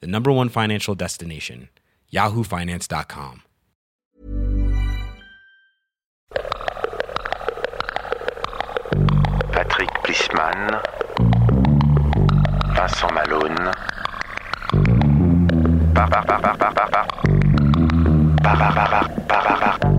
the number one financial destination, yahoofinance.com. Patrick Plissman, Vincent Malone, par, par, par, par, par, par, par, par, par, par, par,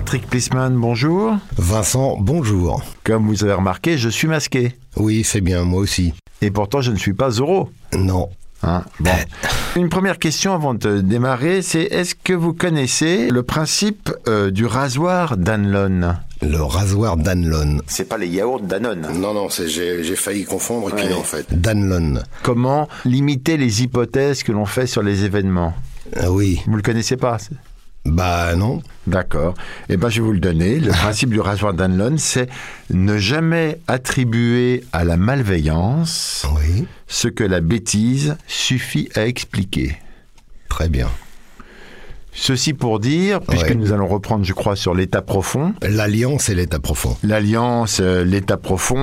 Patrick Plisman, bonjour. Vincent, bonjour. Comme vous avez remarqué, je suis masqué. Oui, c'est bien, moi aussi. Et pourtant, je ne suis pas Zoro. Non. Hein, bon. Une première question avant de démarrer, c'est est-ce que vous connaissez le principe euh, du rasoir Danlon? Le rasoir Danlon. C'est pas les yaourts Danone. Non, non, j'ai failli confondre, et puis Ouais. non, en fait. Danlon. Comment limiter les hypothèses que l'on fait sur les événements? Ah oui. Vous le connaissez pas Bah non. D'accord. Eh ben, je vais vous le donner. Le principe du rasoir Danlon, c'est ne jamais attribuer à la malveillance Oui. ce que la bêtise suffit à expliquer. Très bien. Ceci pour dire, puisque Ouais. nous allons reprendre, je crois, sur l'état profond, L'alliance et l'état profond. l'alliance, euh, l'état profond.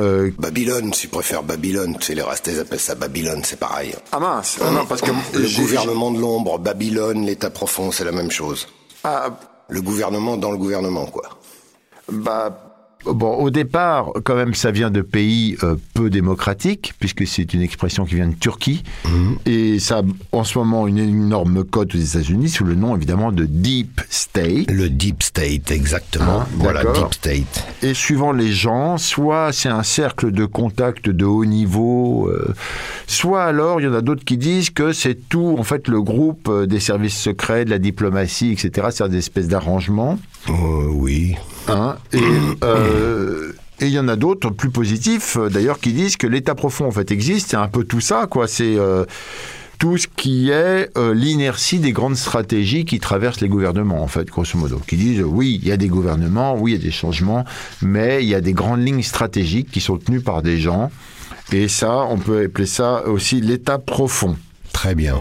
euh, Babylone, si tu préfères Babylone, c'est les Rastés appellent ça Babylone, c'est pareil. Ah mince, non, parce que Le gouvernement de l'ombre, Babylone, l'état profond, c'est la même chose. Ah, Le gouvernement dans le gouvernement, quoi. bah, bon, au départ, quand même, ça vient de pays euh, peu démocratiques, puisque c'est une expression qui vient de Turquie, et ça, a en ce moment, une énorme cote aux États-Unis sous le nom évidemment de Deep State. Le deep state, exactement. Ah, voilà, deep state. Et suivant les gens, soit c'est un cercle de contact de haut niveau, euh, soit alors il y en a d'autres qui disent que c'est tout, en fait, le groupe euh, des services secrets, de la diplomatie, etc. C'est des espèces d'arrangements. Euh, oui. Hein, et euh, et il y en a d'autres plus positifs, euh, d'ailleurs, qui disent que l'état profond, en fait, existe. C'est un peu tout ça, quoi. C'est euh, tout ce qui est l'inertie des grandes stratégies qui traversent les gouvernements, en fait, grosso modo. Qui disent, oui, il y a des gouvernements, oui, il y a des changements, mais il y a des grandes lignes stratégiques qui sont tenues par des gens. Et ça, on peut appeler ça aussi l'état profond. Très bien.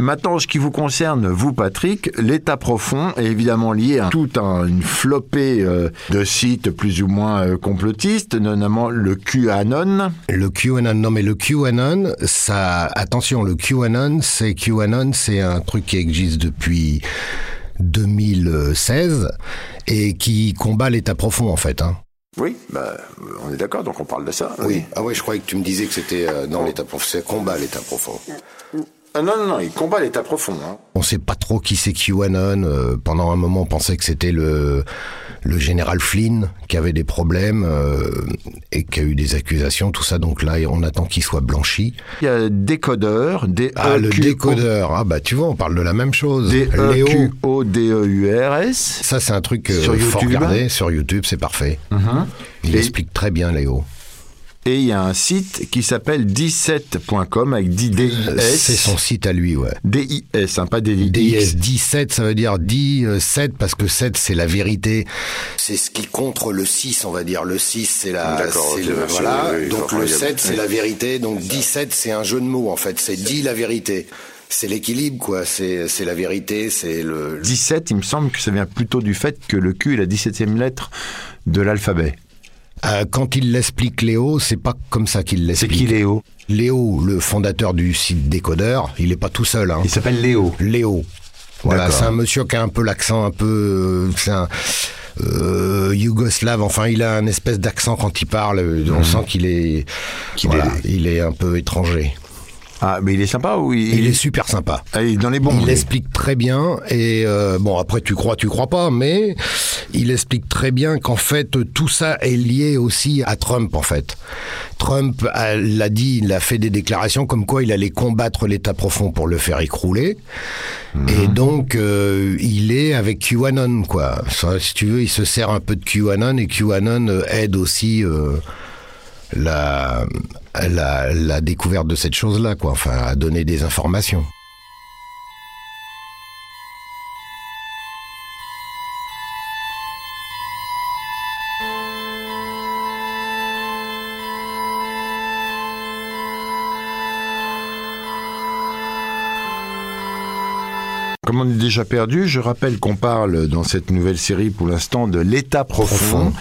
Maintenant, ce qui vous concerne, vous, Patrick, l'état profond est évidemment lié à toute un- une flopée euh, de sites plus ou moins euh, complotistes, notamment le QAnon. Le QAnon, non mais le QAnon, ça, attention, le QAnon, c'est QAnon, c'est un truc qui existe depuis 2016 et qui combat l'état profond en fait. Hein. Oui, bah, on est d'accord, donc on parle de ça. Oui. Ah ouais, je croyais que tu me disais que c'était euh, dans l'état profond. C'est combat, l'état profond. Ah non, non, non, il combat l'état profond. Hein. On sait pas trop qui c'est QAnon. euh, pendant un moment, on pensait que c'était le le général Flynn qui avait des problèmes euh, et qui a eu des accusations, tout ça. Donc là, on attend qu'il soit blanchi. Il y a décodeur, d Ah, le décodeur. Ah bah tu vois, on parle de la même chose. Léo. D-E-Q-O-D-E-U-R-S. Ça, c'est un truc euh, Sur faut YouTube. regarder sur YouTube, c'est parfait. Il Et- explique très bien, Léo. Et il y a un site qui s'appelle 17.com avec 10 D-I-S. Euh, C'est son site à lui, ouais. D-I-S, hein, pas. DIS 17, ça veut dire 10, euh, 7, parce que 7, c'est la vérité. C'est ce qui contre le 6, on va dire. Le 6, c'est la. D'accord, c'est ok, le- merci, voilà. oui, Donc le il y a- 7, c'est oui. la vérité. Donc 17, c'est un jeu de mots, en fait. C'est dit la vérité. C'est l'équilibre, quoi. C'est c'est la vérité, c'est le. 17, il me semble que ça vient plutôt du fait que le Q est la 17e lettre de l'alphabet. Euh, quand il l'explique Léo, c'est pas comme ça qu'il C'est l'explique. qui Léo? Léo, le fondateur du site Décodeur, il est pas tout seul. Hein. Il s'appelle Léo. Léo. Voilà, c'est un monsieur qui a un peu l'accent un peu, euh, c'est un euh, yougoslave. Enfin, il a un espèce d'accent quand il parle. On sent qu'il est, Qu'il voilà, est- il est un peu étranger. Ah, mais il est sympa ou il, Il est super sympa. Ah, il est dans les bons. Il lui. l'explique très bien et euh, bon après tu crois tu crois pas mais il explique très bien qu'en fait tout ça est lié aussi à Trump en fait. Trump a- l'a dit, il a fait des déclarations comme quoi il allait combattre l'État profond pour le faire écrouler et donc euh, il est avec QAnon quoi. Ça, si tu veux il se sert un peu de QAnon et QAnon euh, aide aussi euh, la, la, la découverte de cette chose-là, quoi. Enfin, à donner des informations. Comme on est déjà perdu, je rappelle qu'on parle dans cette nouvelle série pour l'instant de l'état profond, Profond.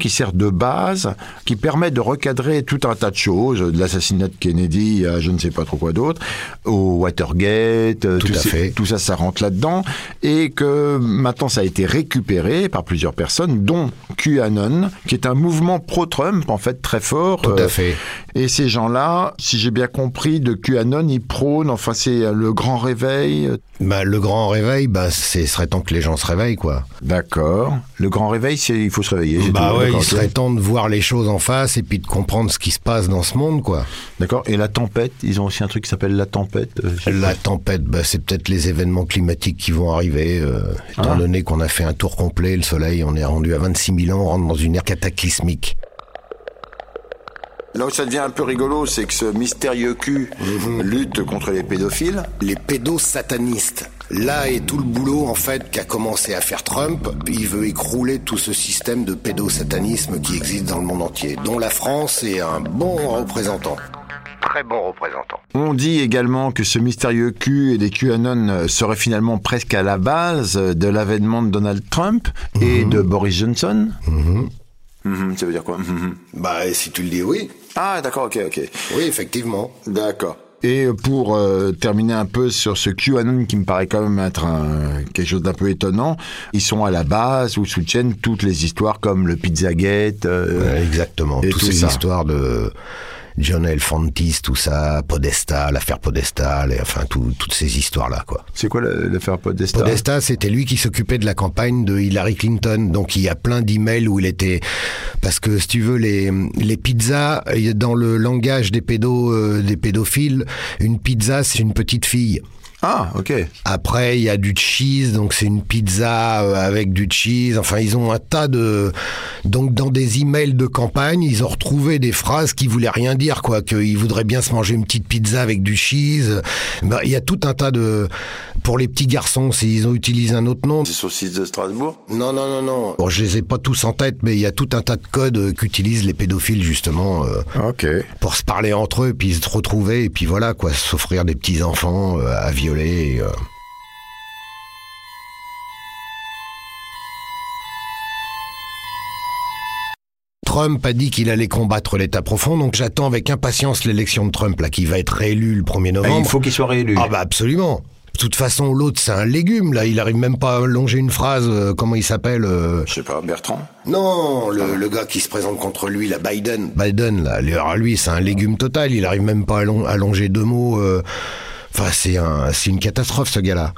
Qui sert de base, qui permet de recadrer tout un tas de choses, de l'assassinat de Kennedy à je ne sais pas trop quoi d'autre, au Watergate, euh, Tout à ces- fait. tout ça, ça rentre là-dedans, et que maintenant ça a été récupéré par plusieurs personnes, dont QAnon, qui est un mouvement pro-Trump en fait très fort. Tout Euh, à fait. et ces gens-là, si j'ai bien compris, de QAnon, ils prônent, enfin c'est le grand réveil. Bah, le grand réveil, bah, ce serait temps que les gens se réveillent, quoi. D'accord. Le grand réveil, c'est il faut se réveiller. Bah. Ouais, il serait temps de voir les choses en face et puis de comprendre ce qui se passe dans ce monde, quoi. D'accord. Et la tempête, ils ont aussi un truc qui s'appelle la tempête. euh, La tempête, bah, c'est peut-être les événements climatiques qui vont arriver. euh, étant Ah. donné qu'on a fait un tour complet, le Soleil, on est rendu à 26 000 ans, on rentre dans une ère cataclysmique. Là où ça devient un peu rigolo, c'est que ce mystérieux cul lutte contre les pédophiles. Les pédosatanistes. Là est tout le boulot en fait qu'a commencé à faire Trump. Il veut écrouler tout ce système de pédosatanisme qui existe dans le monde entier, dont la France est un bon représentant. Très bon représentant. On dit également que ce mystérieux cul et les QAnon seraient finalement presque à la base de l'avènement de Donald Trump et de Boris Johnson. Mhm, ça veut dire quoi? Mhm. Bah si tu le dis oui. Ah, d'accord, ok, ok. Oui, effectivement. D'accord. Et pour euh, terminer un peu sur ce QAnon qui me paraît quand même être un- quelque chose d'un peu étonnant, ils sont à la base ou soutiennent toutes les histoires comme le Pizzagate. euh, Ouais, exactement. et Toutes tout ces ça. histoires de John Elfantis, tout ça, Podesta, l'affaire Podesta, et enfin tout- toutes ces histoires-là, quoi. C'est quoi la- l'affaire Podesta Podesta, c'était lui qui s'occupait de la campagne de Hillary Clinton. Donc il y a plein d'emails où il était parce que si tu veux les les pizzas dans le langage des pédos euh, des pédophiles, une pizza c'est une petite fille. Ah, ok. Après, il y a du cheese, donc c'est une pizza euh, avec du cheese. Enfin, ils ont un tas de. Donc, dans des emails de campagne, ils ont retrouvé des phrases qui voulaient rien dire, quoi. Qu'ils voudraient bien se manger une petite pizza avec du cheese. Ben, Il y a tout un tas de. Pour les petits garçons, s'ils ont utilisé un autre nom. Des saucisses de Strasbourg Non, non, non, non. Bon, je les ai pas tous en tête, mais il y a tout un tas de codes euh, qu'utilisent les pédophiles, justement. euh, Ok. pour se parler entre eux, puis se retrouver, et puis voilà, quoi, s'offrir des petits enfants euh, à violer. Et, euh. Trump a dit qu'il allait combattre l'État profond, donc j'attends avec impatience l'élection de Trump, là, qui va être réélu le 1er Ah, novembre. il faut qu'il soit réélu. Ah bah absolument. De toute façon, l'autre, c'est un légume, là. Il arrive même pas à longer une phrase. euh, comment il s'appelle euh, Je sais pas, Bertrand Non, le, le gars qui se présente contre lui, la Biden. Biden, là. Lui, alors, lui, c'est un légume total. Il arrive même pas à, long- à longer deux mots. euh. Enfin, c'est un, c'est une catastrophe, ce gars-là.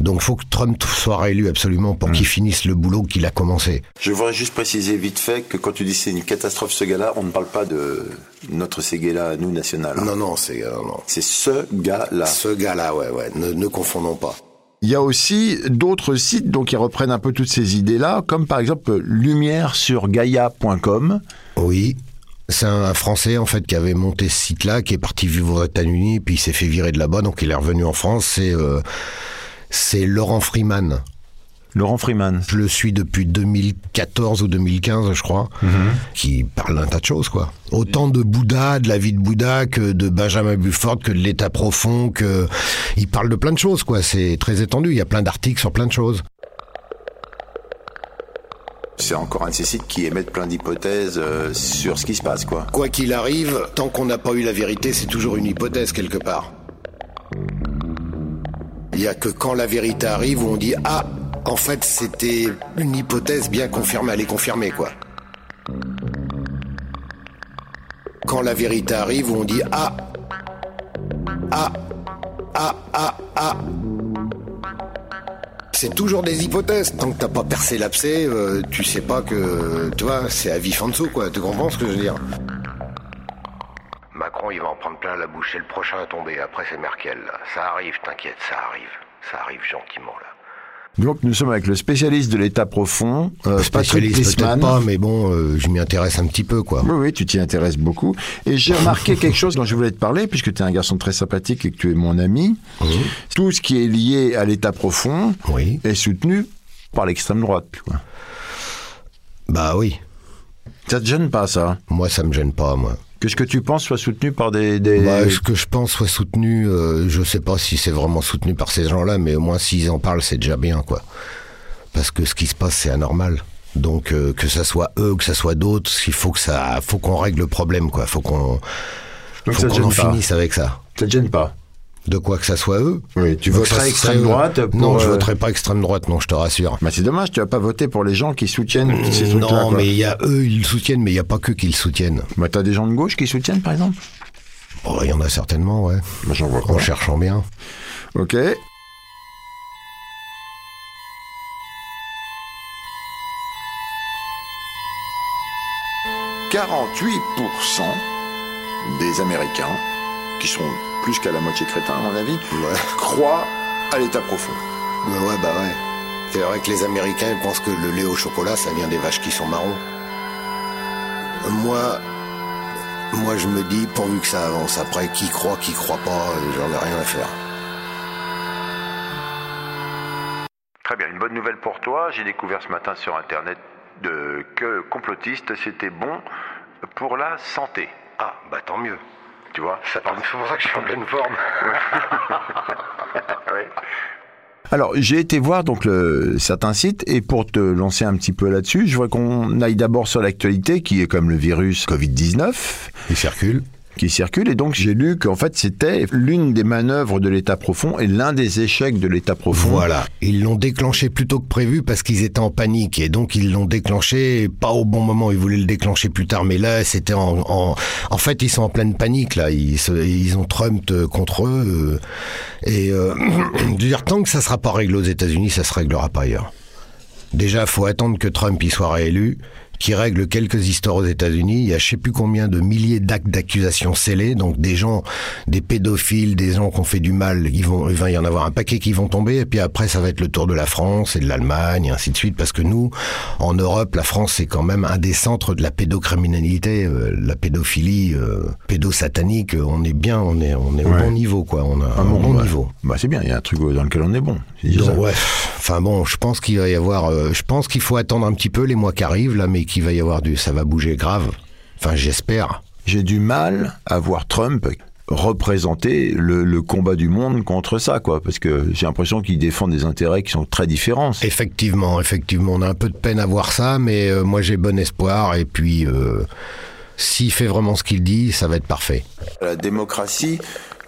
Donc, faut que Trump soit réélu absolument pour qu'il finisse le boulot qu'il a commencé. Je voudrais juste préciser vite fait que quand tu dis c'est une catastrophe ce gars-là, on ne parle pas de notre Séguéla, nous, national. Non, non, c'est euh, non. C'est ce gars-là. Ce gars-là, ouais, ouais. Ne, ne confondons pas. Il y a aussi d'autres sites donc, qui reprennent un peu toutes ces idées-là, comme par exemple lumièresurgaia.com. Oui. C'est un Français, en fait, qui avait monté ce site-là, qui est parti vivre aux États-Unis, puis il s'est fait virer de là-bas, donc il est revenu en France. C'est, euh, c'est Laurent Freeman. Laurent Freeman. Je le suis depuis 2014 ou 2015, je crois, qui parle d'un tas de choses, quoi. Autant de Bouddha, de la vie de Bouddha, que de Benjamin Buford, que de l'état profond, que il parle de plein de choses, quoi. C'est très étendu. Il y a plein d'articles sur plein de choses. C'est encore un de ces sites qui émettent plein d'hypothèses euh, sur ce qui se passe, quoi. Quoi qu'il arrive, tant qu'on n'a pas eu la vérité, c'est toujours une hypothèse quelque part. Il y a que quand la vérité arrive où on dit ah, en fait c'était une hypothèse bien confirmée, elle est confirmée quoi. Quand la vérité arrive on dit ah, Ah, ah, ah, ah. C'est toujours des hypothèses. Tant que t'as pas percé l'abcès, euh, tu sais pas que, tu vois, c'est à vif en dessous, quoi. Tu comprends ce que je veux dire? Macron, il va en prendre plein la bouche. C'est le prochain à tomber. Après, c'est Merkel. Là. Ça arrive, t'inquiète, ça arrive. Ça arrive gentiment, là. Donc nous sommes avec le spécialiste de l'état profond, euh, Patrick peut-être pas, mais bon, euh, je m'y intéresse un petit peu, quoi. Oui, oui, tu t'y intéresses beaucoup. Et j'ai remarqué quelque chose dont je voulais te parler, puisque tu es un garçon très sympathique et que tu es mon ami. Tout ce qui est lié à l'état profond Oui. est soutenu par l'extrême droite. Quoi. Bah oui. Ça te gêne pas, ça? Moi, ça me gêne pas, moi. Que ce que tu penses soit soutenu par des... des- Bah, ce que je pense soit soutenu, euh, je sais pas si c'est vraiment soutenu par ces gens-là, mais au moins s'ils en parlent, c'est déjà bien, quoi. Parce que ce qui se passe, c'est anormal. Donc euh, que ça soit eux, que ça soit d'autres, il faut que ça, faut qu'on règle le problème, quoi. Faut qu'on, faut qu'on en pas. finisse avec ça. Ça te gêne pas De quoi que ça soit eux. Oui, tu Donc voterais extrême droite pour, Non, je euh, voterai pas extrême droite, non, je te rassure. bah, C'est dommage, tu vas pas voter pour les gens qui soutiennent ces trucs-là. Non, mais il y a eux, ils le soutiennent, mais il y a pas que qui le soutiennent. Bah, t'as des gens de gauche qui soutiennent, par exemple? Oh, il y en a certainement, ouais. Bah, J'en vois En cherchant bien. Ok. « 48% des Américains, qui sont plus qu'à la moitié crétins à mon avis, Ouais. croient à l'état profond. Ouais, ouais, bah ouais. C'est vrai que les Américains ils pensent que le lait au chocolat, ça vient des vaches qui sont marrons. Moi, moi je me dis, pourvu que ça avance. Après, qui croit, qui croit pas, j'en ai rien à faire. Très bien, une bonne nouvelle pour toi. J'ai découvert ce matin sur Internet de, que complotiste, c'était bon pour la santé. Ah, bah tant mieux. Tu vois C'est pour ça que je suis en pleine forme. Ouais. Alors, j'ai été voir donc le, certains sites et pour te lancer un petit peu là-dessus, je voudrais qu'on aille d'abord sur l'actualité qui est comme le virus Covid-19 Ils circulent. Qui circule et donc j'ai lu qu'en fait c'était l'une des manœuvres de l'État profond et l'un des échecs de l'État profond. Voilà, ils l'ont déclenché plus tôt que prévu parce qu'ils étaient en panique et donc ils l'ont déclenché pas au bon moment. Ils voulaient le déclencher plus tard, mais là c'était en, en, en fait ils sont en pleine panique là. Ils, ils ont Trump euh, contre eux euh, et euh, dire tant que ça sera pas réglé aux États-Unis, ça se réglera pas ailleurs. Déjà, faut attendre que Trump y soit réélu, qui règle quelques histoires aux États-Unis. Il y a je sais plus combien de milliers d'actes d'accusation scellés, donc des gens, des pédophiles, des gens qui ont fait du mal. Ils vont, il va y en avoir un paquet qui vont tomber, et puis après ça va être le tour de la France et de l'Allemagne, et ainsi de suite, parce que nous, en Europe, la France c'est quand même un des centres de la pédocriminalité, euh, la pédophilie, euh, pédosatanique. On est bien, on est, on est Ouais. au bon niveau, quoi. On a un bon, bon niveau. Bah c'est bien, il y a un truc dans lequel on est bon. Donc, ouais. Enfin bon, je pense qu'il va y avoir. euh, je pense qu'il faut attendre un petit peu les mois qui arrivent là, mais qu'il va y avoir du. Ça va bouger grave. Enfin, j'espère. J'ai du mal à voir Trump représenter le, le combat du monde contre ça, quoi, parce que j'ai l'impression qu'il défend des intérêts qui sont très différents. Effectivement, effectivement, on a un peu de peine à voir ça, mais euh, moi j'ai bon espoir. Et puis, euh, s'il fait vraiment ce qu'il dit, ça va être parfait. La démocratie,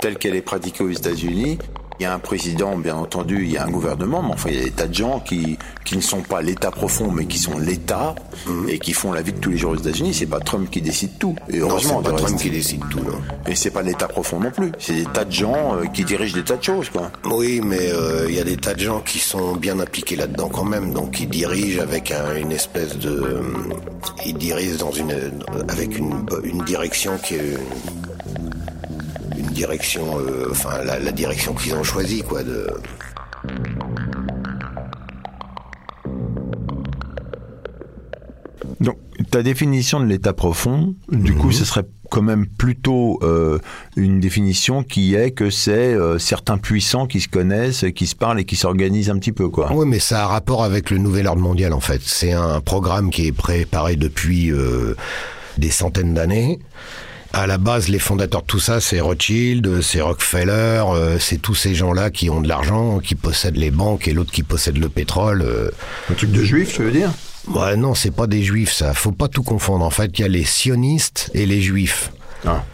telle qu'elle est pratiquée aux États-Unis, il y a un président, bien entendu, il y a un gouvernement, mais enfin, il y a des tas de gens qui, qui ne sont pas l'État profond, mais qui sont l'État et qui font la vie de tous les jours aux États-Unis. C'est pas Trump qui décide tout. Et heureusement, c'est pas Trump reste. qui décide tout, non. Et c'est pas l'État profond non plus. C'est des tas de gens euh, qui dirigent des tas de choses, quoi. Oui, mais euh, il y a des tas de gens qui sont bien impliqués là-dedans quand même, donc ils dirigent avec un- une espèce de, euh, ils dirigent dans une, avec une, une direction qui est direction, euh, enfin la, la direction qu'ils ont choisie, quoi. De, Donc, ta définition de l'état profond, du coup, ce serait quand même plutôt euh, une définition qui est que c'est euh, certains puissants qui se connaissent, qui se parlent et qui s'organisent un petit peu, quoi. Oui, mais ça a rapport avec le nouvel ordre mondial en fait. C'est un programme qui est préparé depuis euh, des centaines d'années. À la base, les fondateurs de tout ça, c'est Rothschild, c'est Rockefeller, euh, c'est tous ces gens-là qui ont de l'argent, qui possèdent les banques et l'autre qui possède le pétrole. euh. Un truc de juif, tu veux dire? Ouais, non, c'est pas des juifs, ça. Faut pas tout confondre. En fait, il y a les sionistes et les juifs. Ah.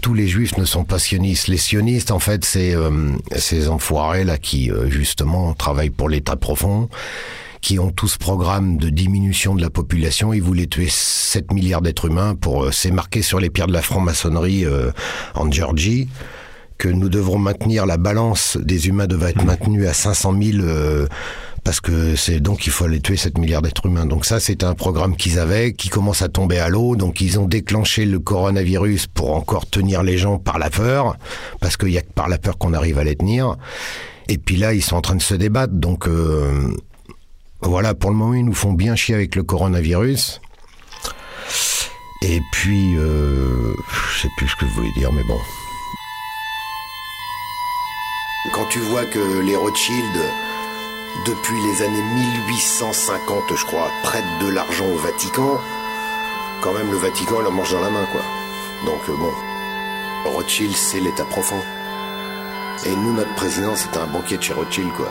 Tous les juifs ne sont pas sionistes. Les sionistes, en fait, c'est euh, ces enfoirés là qui euh, justement travaillent pour l'État profond, qui ont tout ce programme de diminution de la population. Ils voulaient tuer 7 milliards d'êtres humains pour euh, c'est marqué sur les pierres de la franc-maçonnerie euh, en Géorgie. que nous devrons maintenir la balance des humains devait être maintenue à 500 000 euh, parce que c'est donc il faut aller tuer 7 milliards d'êtres humains. Donc ça c'est un programme qu'ils avaient qui commence à tomber à l'eau. Donc ils ont déclenché le coronavirus pour encore tenir les gens par la peur parce qu'il y a que par la peur qu'on arrive à les tenir. Et puis là ils sont en train de se débattre. Donc euh, voilà pour le moment ils nous font bien chier avec le coronavirus. Et puis euh, je sais plus ce que je voulais dire mais bon. Quand tu vois que les Rothschild, depuis les années 1850, je crois, prêtent de l'argent au Vatican, quand même le Vatican leur mange dans la main, quoi. Donc euh, bon, Rothschild, c'est l'État profond. Et nous, notre président, c'était un banquier de chez Rothschild, quoi.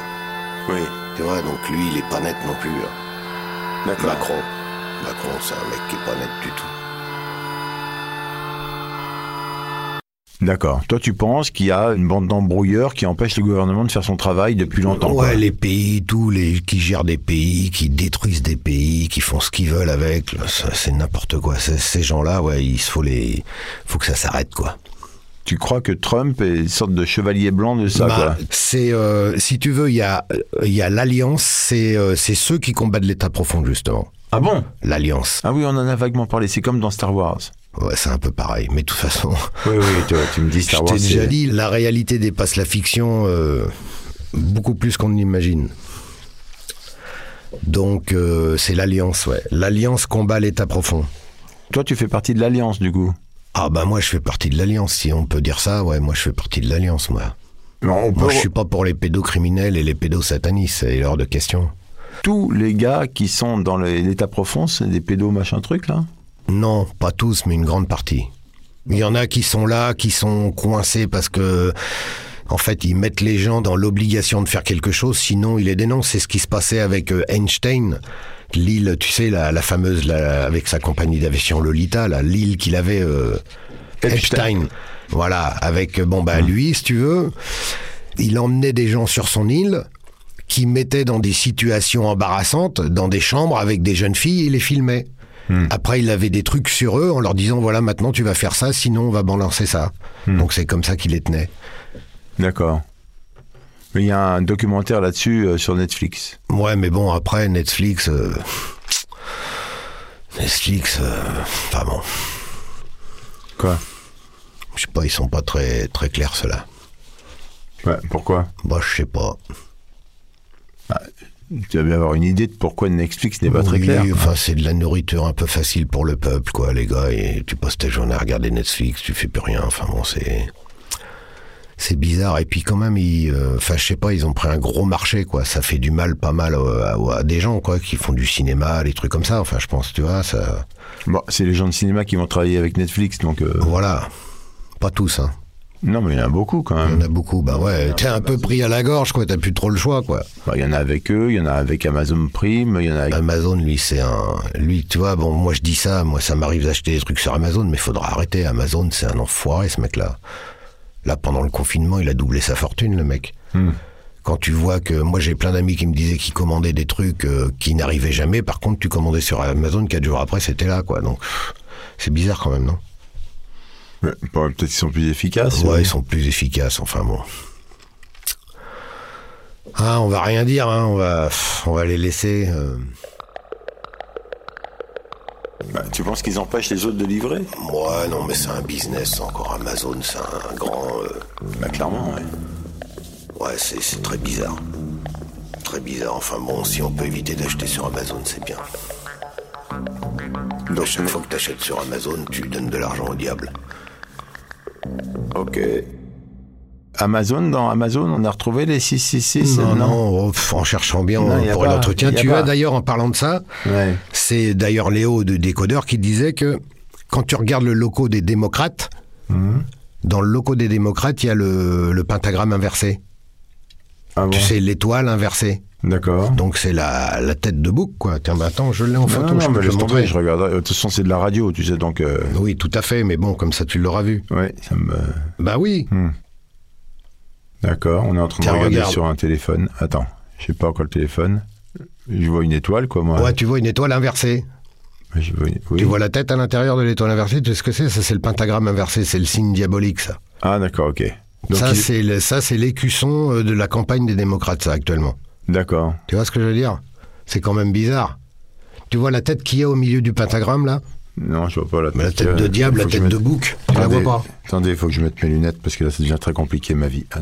Oui. Tu vois, donc lui, il est pas net non plus. hein. D'accord. Macron. Macron, c'est un mec qui est pas net du tout. D'accord. Toi, tu penses qu'il y a une bande d'embrouilleurs qui empêche le gouvernement de faire son travail depuis longtemps quoi? Ouais, les pays, tous les qui gèrent des pays, qui détruisent des pays, qui font ce qu'ils veulent avec, c'est n'importe quoi. C'est- Ces gens-là, ouais, il faut les, faut que ça s'arrête, quoi. Tu crois que Trump est une sorte de chevalier blanc de ça Bah, c'est, euh, si tu veux, il y a, il y a l'alliance, c'est, euh, c'est ceux qui combattent l'État profond justement. Ah bon? L'alliance, Ah oui, on en a vaguement parlé. C'est comme dans Star Wars. ouais, c'est un peu pareil. Mais de toute façon, Oui, oui, tu, tu me dis je Star t'ai Wars. déjà c'est- dit, la réalité dépasse la fiction euh, beaucoup plus qu'on ne l'imagine. Donc, c'est l'alliance, ouais. L'alliance combat l'État profond. Toi, tu fais partie de l'Alliance, du coup. Ah bah moi je fais partie de l'alliance, si on peut dire ça, ouais, moi je fais partie de l'alliance, moi. Non, on peut- Moi je suis pas pour les pédocriminels et les pédosatanistes, c'est hors de question. Tous les gars qui sont dans l'état profond, c'est des pédos machin truc, là? Non, pas tous, mais une grande partie. Il y en a qui sont là, qui sont coincés parce que, en fait, ils mettent les gens dans l'obligation de faire quelque chose, sinon ils les dénoncent. C'est ce qui se passait avec euh, Einstein, l'île, tu sais, la, la fameuse, la- avec sa compagnie d'aviation Lolita, l'île qu'il avait, euh, Epstein. Epstein. Voilà, avec, euh, bon, bah, lui, si tu veux, il emmenait des gens sur son île qui mettaient dans des situations embarrassantes, dans des chambres avec des jeunes filles, et il les filmait. Après, il avait des trucs sur eux en leur disant voilà, maintenant tu vas faire ça, sinon on va balancer ça. Donc c'est comme ça qu'il les tenait. D'accord. Il y a un documentaire là-dessus euh, sur Netflix. Ouais, mais bon, après, Netflix. euh, Netflix, euh, enfin bon, Quoi? Je sais pas, ils sont pas très, très clairs ceux-là. Ouais, pourquoi? Bah, je sais pas. Tu vas bien avoir une idée de pourquoi Netflix n'est pas très clair. Enfin, c'est de la nourriture un peu facile pour le peuple, quoi, les gars. Et tu passes tes journées à regarder Netflix, tu fais plus rien. Enfin bon, c'est c'est bizarre. Et puis quand même, ils, euh, enfin, je sais pas, ils ont pris un gros marché, quoi. Ça fait du mal, pas mal euh, à, à des gens, quoi, qui font du cinéma, des trucs comme ça. Enfin, je pense, tu vois, ça. Bon, c'est les gens de cinéma qui vont travailler avec Netflix, donc... euh, Voilà. Pas tous, hein. Non, mais il y en a beaucoup quand Il y même. en a beaucoup. Bah ouais, t'es un peu pris à la gorge, quoi. T'as plus trop le choix, quoi. Bah, Il y en a avec eux, il y en a avec Amazon Prime, il y en a avec... Amazon, lui, c'est un. Lui, tu vois, bon, moi je dis ça, moi ça m'arrive d'acheter des trucs sur Amazon, mais faudra arrêter. Amazon, c'est un enfoiré, ce mec-là. Là, pendant le confinement, il a doublé sa fortune, le mec. Quand tu vois que moi j'ai plein d'amis qui me disaient qu'ils commandaient des trucs euh, qui n'arrivaient jamais, par contre, tu commandais sur Amazon, quatre jours après, c'était là, quoi. Donc, c'est bizarre quand même, non? Ouais, Peut-être qu'ils sont plus efficaces. Ouais, ouais. ils sont plus efficaces, enfin bon. Ah, on va rien dire, hein, on va, on va les laisser. euh. Bah, tu penses qu'ils empêchent les autres de livrer? Ouais, non, mais c'est un business encore. Amazon, c'est un grand. euh, Bah clairement, ouais. Ouais, c'est c'est très bizarre. Très bizarre. Enfin bon, si on peut éviter d'acheter sur Amazon, c'est bien. Donc, chaque fois que t'achètes sur Amazon, tu donnes de l'argent au diable. Ok. Amazon, dans Amazon, on a retrouvé les 666 Non, non, pff, en cherchant bien Non, a pour l'entretien. Tu vois, d'ailleurs, en parlant de ça, Ouais. c'est d'ailleurs Léo de Décodeur qui disait que quand tu regardes le loco des démocrates, Mhm. dans le loco des démocrates, il y a le, le pentagramme inversé. Ah bon? Tu sais, l'étoile inversée. D'accord. Donc c'est la, la tête de bouc, quoi. Tiens, bah, attends, je l'ai en Non, photo, non, je non, mais laisse tomber, je regarderai. De toute façon, c'est de la radio, tu sais, donc... euh, Oui, tout à fait, mais bon, comme ça, tu l'auras vu. Ça me... Bah oui. D'accord, on est en train de regarder regarde. sur un téléphone. Attends, je sais pas quoi le téléphone. Je vois une étoile, quoi, moi. Ouais, tu vois une étoile inversée. Je vois une- oui. Tu vois la tête à l'intérieur de l'étoile inversée, tu sais ce que c'est? Ça, c'est le pentagramme inversé, c'est le signe diabolique, ça. Ah, d'accord, ok. Donc, ça, il- c'est le- ça, c'est l'écusson euh, de la campagne des démocrates, ça, actuellement. D'accord. Tu vois ce que je veux dire? C'est quand même bizarre. Tu vois la tête qu'il y a au milieu du pentagramme, là? Non, je vois pas la tête. La tête euh, de diable, la tête de bouc. Tu la vois pas Attendez, il faut que je mette mes lunettes parce que là, ça devient très compliqué ma vie. Ah,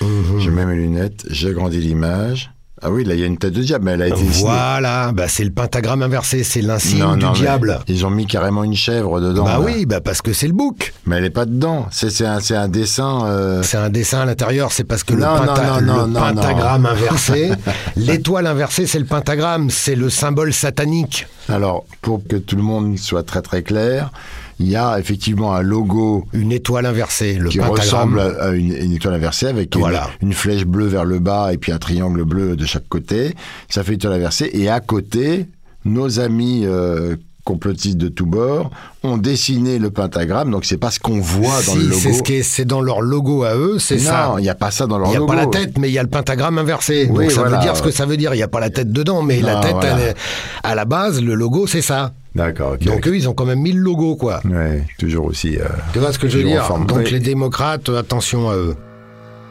Mhm. Je mets mes lunettes, j'agrandis l'image. Ah oui, là, il y a une tête de diable, mais elle a été. Voilà, bah, c'est le pentagramme inversé, c'est l'insigne du non, diable. Ils ont mis carrément une chèvre dedans. Bah là. oui, bah parce que c'est le bouc. Mais elle est pas dedans. C'est un, un dessin. euh, C'est un dessin à l'intérieur, c'est parce que Non, le, penta- non, non, le non, pentagramme inversé, l'étoile inversée, c'est le pentagramme, c'est le symbole satanique. Alors, pour que tout le monde soit très très clair, il y a effectivement un logo Une étoile inversée, le qui pentagramme. ressemble à une, une étoile inversée avec une- Voilà. une, flèche bleue vers le bas et puis un triangle bleu de chaque côté. Ça fait une étoile inversée. Et à côté, nos amis euh, complotistes de tous bords ont dessiné le pentagramme. Donc c'est pas ce qu'on voit dans Si, le logo. c'est ce qui est, c'est dans leur logo à eux, c'est ça. non, il n'y a pas ça dans leur Il n'y a logo. pas la tête, mais il y a le pentagramme inversé. Oui, Donc ça voilà. veut dire ce que ça veut dire. Il n'y a pas la tête dedans, mais la tête, voilà. elle est- à la base, le logo, c'est ça. D'accord, ok. Donc eux, ils ont quand même mis le logo, quoi. Ouais, toujours aussi. euh, Tu vois ce que je veux dire? Donc Oui. les démocrates, attention à eux.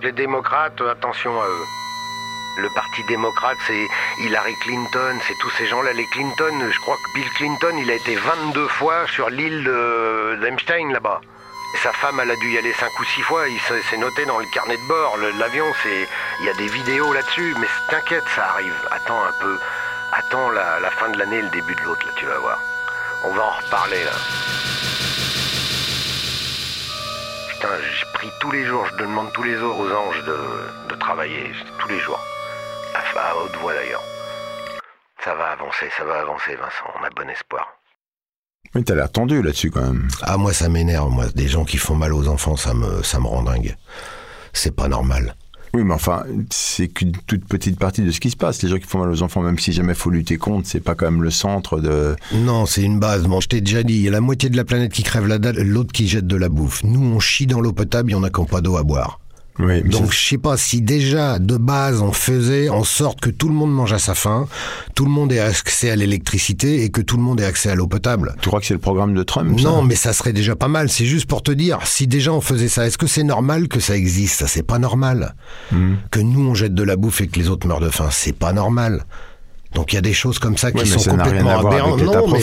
Les démocrates, attention à eux. Le parti démocrate, c'est Hillary Clinton, c'est tous ces gens-là. Les Clinton, je crois que Bill Clinton, il a été 22 fois sur l'île de- d'Einstein là-bas. Sa femme, elle a dû y aller 5 ou 6 fois. Il s'est- noté dans le carnet de bord. L'avion, c'est, il y a des vidéos là-dessus. Mais t'inquiète, ça arrive. Attends un peu. Attends la, la fin de l'année, le début de l'autre, là, tu vas voir. On va en reparler là. Putain, je prie tous les jours, je demande tous les jours aux anges de, de travailler, tous les jours. À, à haute voix d'ailleurs. Ça va avancer, ça va avancer, Vincent, on a bon espoir. Mais t'as l'air tendu là-dessus quand même. Ah, moi, ça m'énerve, moi. Des gens qui font mal aux enfants, ça me, ça me rend dingue. C'est pas normal. Oui, mais enfin, c'est qu'une toute petite partie de ce qui se passe. Les gens qui font mal aux enfants, même si jamais faut lutter contre, c'est pas quand même le centre de. Non, c'est une base. Bon, je t'ai déjà dit, il y a la moitié de la planète qui crève la dalle, l'autre qui jette de la bouffe. Nous, on chie dans l'eau potable, il y en a n'ont pas d'eau à boire. Oui, Donc, je sais pas si déjà, de base, on faisait en sorte que tout le monde mange à sa faim, tout le monde ait accès à l'électricité et que tout le monde ait accès à l'eau potable. tu crois que c'est le programme de Trump ça? Non, mais ça serait déjà pas mal. C'est juste pour te dire, si déjà on faisait ça, est-ce que c'est normal que ça existe? Ça, c'est pas normal. Hmm. Que nous, on jette de la bouffe et que les autres meurent de faim, c'est pas normal. Donc il y a des choses comme ça qui Ouais, sont complètement aberrantes. Non, mais.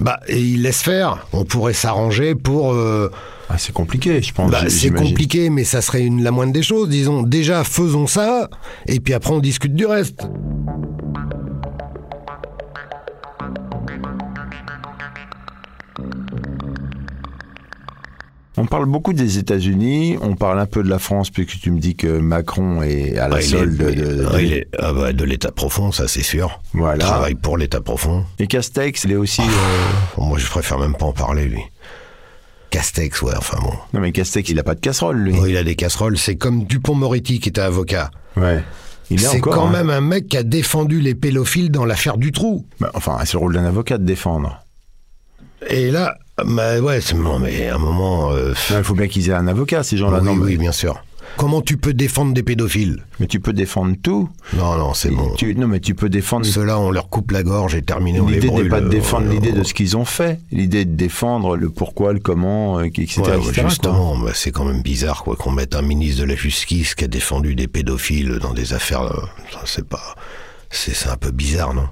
Bah, et ils laissent faire. On pourrait s'arranger pour. euh, Ah, c'est compliqué, je pense. bah, c'est compliqué, mais ça serait une, la moindre des choses. Disons, déjà faisons ça, et puis après on discute du reste. On parle beaucoup des États-Unis, on parle un peu de la France, puisque tu me dis que Macron est à la Ah, il est- solde de. de- ah, il est- ah bah, de l'état profond, ça c'est sûr. Voilà. Travaille pour l'état profond. Et Castex, il est aussi. Ah. euh, moi, je préfère même pas en parler, lui. Castex, ouais, enfin bon. Non, mais Castex, il a pas de casserole, lui. Il a des casseroles. C'est comme Dupont-Moretti qui était avocat. Ouais. Il est C'est quand hein. même un mec qui a défendu les pédophiles dans l'affaire du trou. Bah, enfin, c'est le rôle d'un avocat de défendre. Et là, bah ouais, c'est- non, mais à un moment. euh, il faut bien qu'ils aient un avocat, ces gens-là. oui, non, mais- oui, bien sûr. Comment tu peux défendre des pédophiles? Mais tu peux défendre tout. Non, non, c'est bon. Tu- non, mais tu peux défendre. Ceux-là, on leur coupe la gorge et terminé, L'idée n'est pas de euh, défendre euh, l'idée de ce qu'ils ont fait. L'idée est de défendre le pourquoi, le comment, euh, etc. Ouais, etc., justement, bah, c'est quand même bizarre quoi qu'on mette un ministre de la Justice qui a défendu des pédophiles dans des affaires. c'est pas, c'est un peu bizarre, non?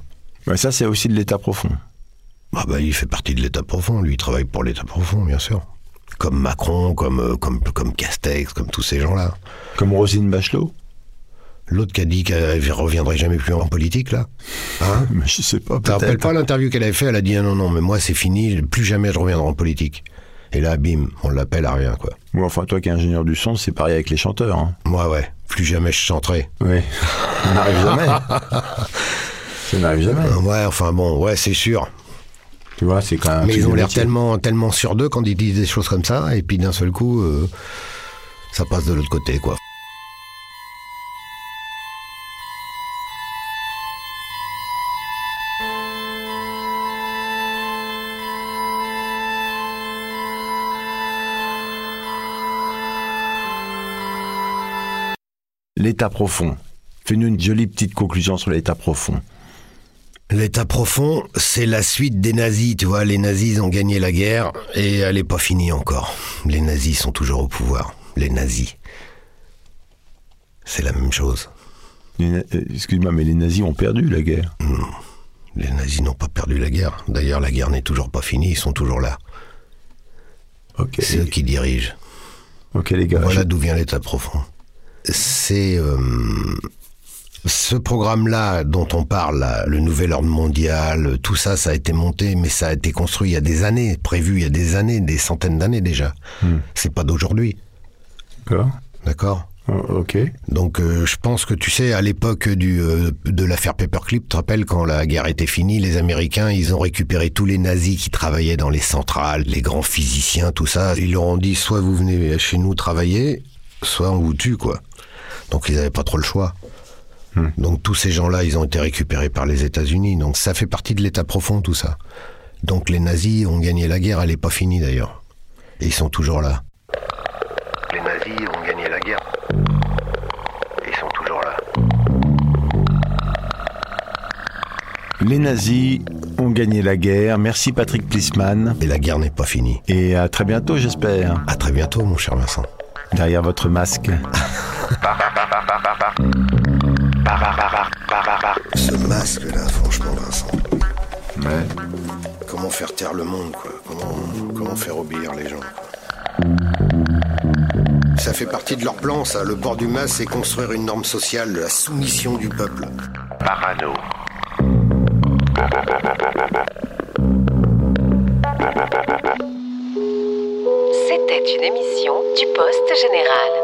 Ouais, ça, c'est aussi de l'état profond. Ah bah, il fait partie de l'État profond. Lui, il travaille pour l'État profond, bien sûr. Comme Macron, comme euh, comme comme Castex, comme tous ces gens-là. Comme Rosine Bachelot? L'autre qui a dit qu'elle reviendrait jamais plus en politique, là. Hein? Mais je sais pas, Tu te rappelles pas l'interview qu'elle avait fait? Elle a dit ah non non, mais moi c'est fini, plus jamais je reviendrai en politique. Et là, bim, on l'appelle à rien, quoi. Ou enfin, toi qui es ingénieur du son, c'est pareil avec les chanteurs. Hein. Moi, ouais, plus jamais je chanterai. Oui. Ça n'arrive jamais. Ça n'arrive jamais. Ouais, enfin bon, ouais, c'est sûr. Tu vois, c'est quand même. un Mais ils ont l'air tellement, tellement sûrs d'eux quand ils disent des choses comme ça, et puis d'un seul coup, euh, ça passe de l'autre côté, quoi. L'état profond. Fais-nous une jolie petite conclusion sur l'état profond. L'état profond, c'est la suite des nazis, tu vois. Les nazis ont gagné la guerre et elle n'est pas finie encore. Les nazis sont toujours au pouvoir. Les nazis. C'est la même chose. Euh, Excuse-moi, mais les nazis ont perdu la guerre. Les nazis n'ont pas perdu la guerre. D'ailleurs, la guerre n'est toujours pas finie, ils sont toujours là. C'est eux qui dirigent. Ok, les gars. Voilà d'où vient l'état profond. C'est euh, ce programme-là dont on parle, le nouvel ordre mondial, tout ça, ça a été monté, mais ça a été construit il y a des années, prévu il y a des années, des centaines d'années déjà. C'est pas d'aujourd'hui, D'accord. d'accord Oh, Ok. Donc euh, je pense que tu sais, à l'époque du euh, de l'affaire Paperclip, tu te rappelles quand la guerre était finie, les Américains, ils ont récupéré tous les nazis qui travaillaient dans les centrales, les grands physiciens, tout ça. Ils leur ont dit soit vous venez chez nous travailler, soit on vous tue quoi. Donc ils n'avaient pas trop le choix. Donc tous ces gens-là, ils ont été récupérés par les États-Unis. Donc ça fait partie de l'état profond tout ça. Donc les nazis ont gagné la guerre, elle n'est pas finie d'ailleurs. Et ils sont toujours là. Les nazis ont gagné la guerre. Ils sont toujours là. Les nazis ont gagné la guerre. Merci Patrick Plisman. Et la guerre n'est pas finie. Et à très bientôt, j'espère. À très bientôt, mon cher Vincent. Derrière votre masque. Ce masque-là, franchement, Vincent. Ouais. Comment faire taire le monde, quoi Comment, comment faire obéir les gens, quoi Ça fait partie de leur plan, ça. Le port du masque, c'est construire une norme sociale de la soumission du peuple. Parano. C'était une émission du Poste Général.